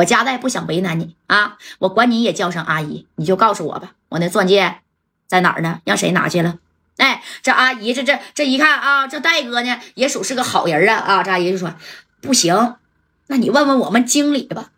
我家代不想为难你啊，我管你也叫声阿姨，你就告诉我吧，我那钻戒在哪儿呢？让谁拿去了？哎，这阿姨这这这一看啊，这戴哥呢也属是个好人啊啊！这阿姨就说不行，那你问问我们经理吧。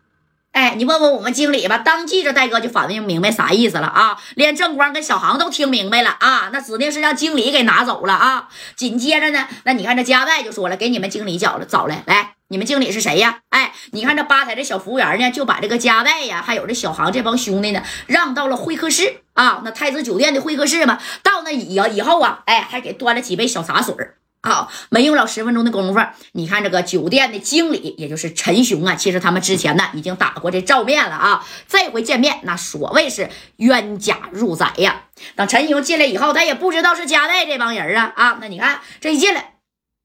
哎，你问问我们经理吧。当即这戴哥就反应明白啥意思了啊，连正光跟小航都听明白了啊，那指定是让经理给拿走了啊。紧接着呢，那你看这家外就说了，给你们经理找了找来，来，你们经理是谁呀？哎，你看这吧台这小服务员呢，就把这个家外呀，还有这小航这帮兄弟呢，让到了会客室啊，那太子酒店的会客室嘛。到那以以后啊，哎，还给端了几杯小茶水好，没用了十分钟的功夫，你看这个酒店的经理，也就是陈雄啊，其实他们之前呢已经打过这照面了啊。这回见面，那所谓是冤家入宅呀。等陈雄进来以后，他也不知道是家代这帮人啊啊。那你看这一进来，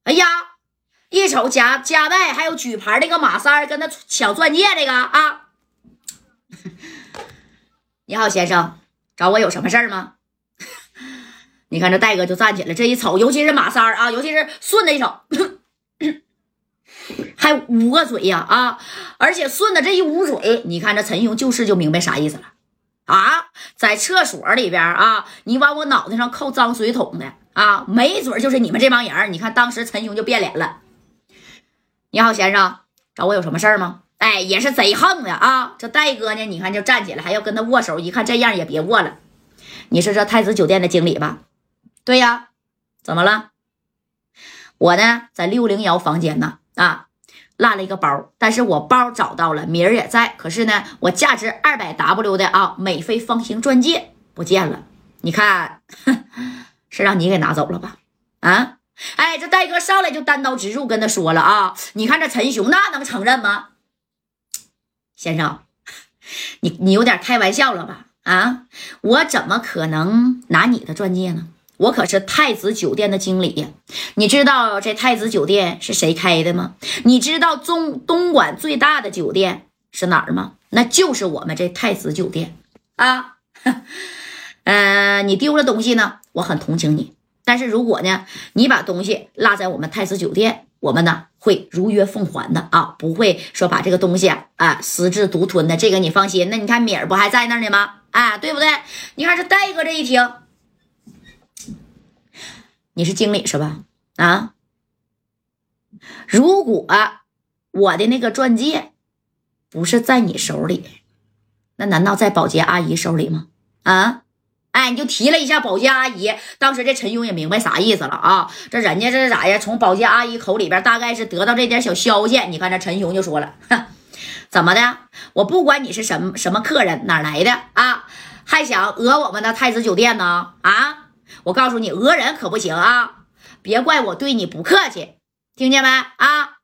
哎呀，一瞅家家代还有举牌那个马三跟他抢钻戒那个啊。你好，先生，找我有什么事儿吗？你看这戴哥就站起来，这一瞅，尤其是马三啊，尤其是顺子一瞅，还捂个嘴呀啊！而且顺子这一捂嘴，你看这陈雄就是就明白啥意思了啊！在厕所里边啊，你往我脑袋上扣脏水桶的啊，没准就是你们这帮人。你看当时陈雄就变脸了。你好，先生，找我有什么事儿吗？哎，也是贼横的啊！这戴哥呢，你看就站起来，还要跟他握手，一看这样也别握了。你是这太子酒店的经理吧？对呀，怎么了？我呢，在六零幺房间呢，啊，落了一个包，但是我包找到了，米儿也在。可是呢，我价值二百 W 的啊美菲方形钻戒不见了。你看，是让你给拿走了吧？啊，哎，这戴哥上来就单刀直入跟他说了啊，你看这陈雄那能承认吗？先生，你你有点开玩笑了吧？啊，我怎么可能拿你的钻戒呢？我可是太子酒店的经理，你知道这太子酒店是谁开的吗？你知道中东莞最大的酒店是哪儿吗？那就是我们这太子酒店啊。嗯，你丢了东西呢，我很同情你。但是如果呢，你把东西落在我们太子酒店，我们呢会如约奉还的啊，不会说把这个东西啊私自独吞的。这个你放心。那你看米儿不还在那儿呢吗？啊，对不对？你看这戴哥这一听。你是经理是吧？啊，如果我的那个钻戒不是在你手里，那难道在保洁阿姨手里吗？啊，哎，你就提了一下保洁阿姨。当时这陈勇也明白啥意思了啊，这人家这是咋呀？从保洁阿姨口里边大概是得到这点小消息。你看这陈雄就说了，怎么的？我不管你是什么什么客人，哪来的啊？还想讹我们的太子酒店呢？啊？我告诉你，讹人可不行啊！别怪我对你不客气，听见没？啊，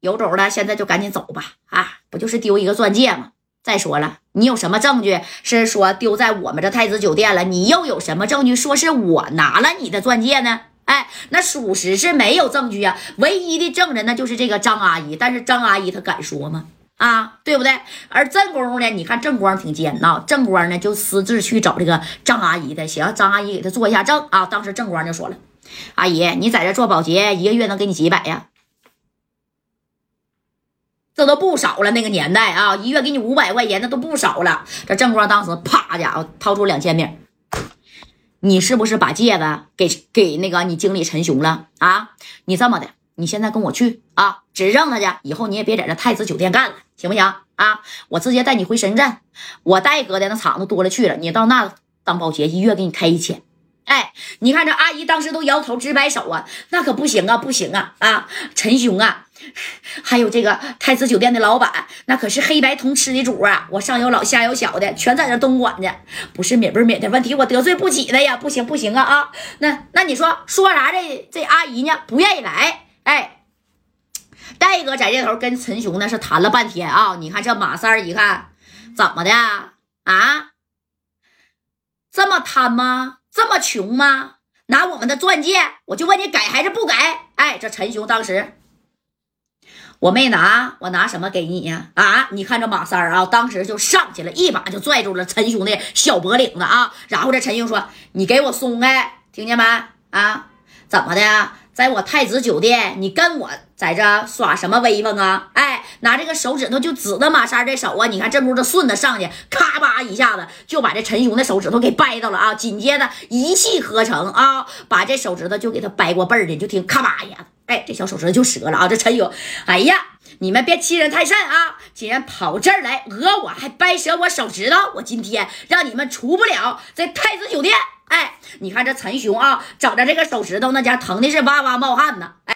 有种的，现在就赶紧走吧！啊，不就是丢一个钻戒吗？再说了，你有什么证据是说丢在我们这太子酒店了？你又有什么证据说是我拿了你的钻戒呢？哎，那属实是没有证据啊！唯一的证人那就是这个张阿姨，但是张阿姨她敢说吗？啊，对不对？而正宫呢？你看正光挺尖呐，正光呢就私自去找这个张阿姨的，想让张阿姨给他做一下证啊。当时正光就说了：“阿姨，你在这做保洁，一个月能给你几百呀？这都不少了。那个年代啊，一月给你五百块钱，那都不少了。”这正光当时啪家伙掏出两千米，你是不是把戒指给给那个你经理陈雄了啊？你这么的。你现在跟我去啊，指认他去，以后你也别在这太子酒店干了，行不行啊？我直接带你回深圳，我戴哥的那厂子多了去了，你到那当保洁，一月给你开一千。哎，你看这阿姨当时都摇头直摆手啊，那可不行啊，不行啊啊！陈雄啊，还有这个太子酒店的老板，那可是黑白通吃的主啊，我上有老下有小的，全在这东莞呢，不是免不免的问题，我得罪不起的呀，不行不行啊啊！那那你说说啥？这这阿姨呢，不愿意来。哎，戴哥在这头跟陈雄那是谈了半天啊！你看这马三儿一看，怎么的啊？这么贪吗？这么穷吗？拿我们的钻戒，我就问你改还是不改？哎，这陈雄当时我没拿，我拿什么给你呀？啊！你看这马三啊，当时就上去了，一把就拽住了陈雄的小脖领子啊！然后这陈雄说：“你给我松开，听见没？啊？怎么的？在我太子酒店，你跟我在这耍什么威风啊？哎，拿这个手指头就指着马三这手啊！你看这不是顺子上去，咔吧一下子就把这陈雄的手指头给掰到了啊！紧接着一气呵成啊，把这手指头就给他掰过背儿的，就听咔吧一下子，哎，这小手指头就折了啊！这陈勇，哎呀，你们别欺人太甚啊！竟然跑这儿来讹我，还掰折我手指头，我今天让你们出不了这太子酒店！哎，你看这陈雄啊，整着这个手指头，那家疼的是哇哇冒汗呢。哎。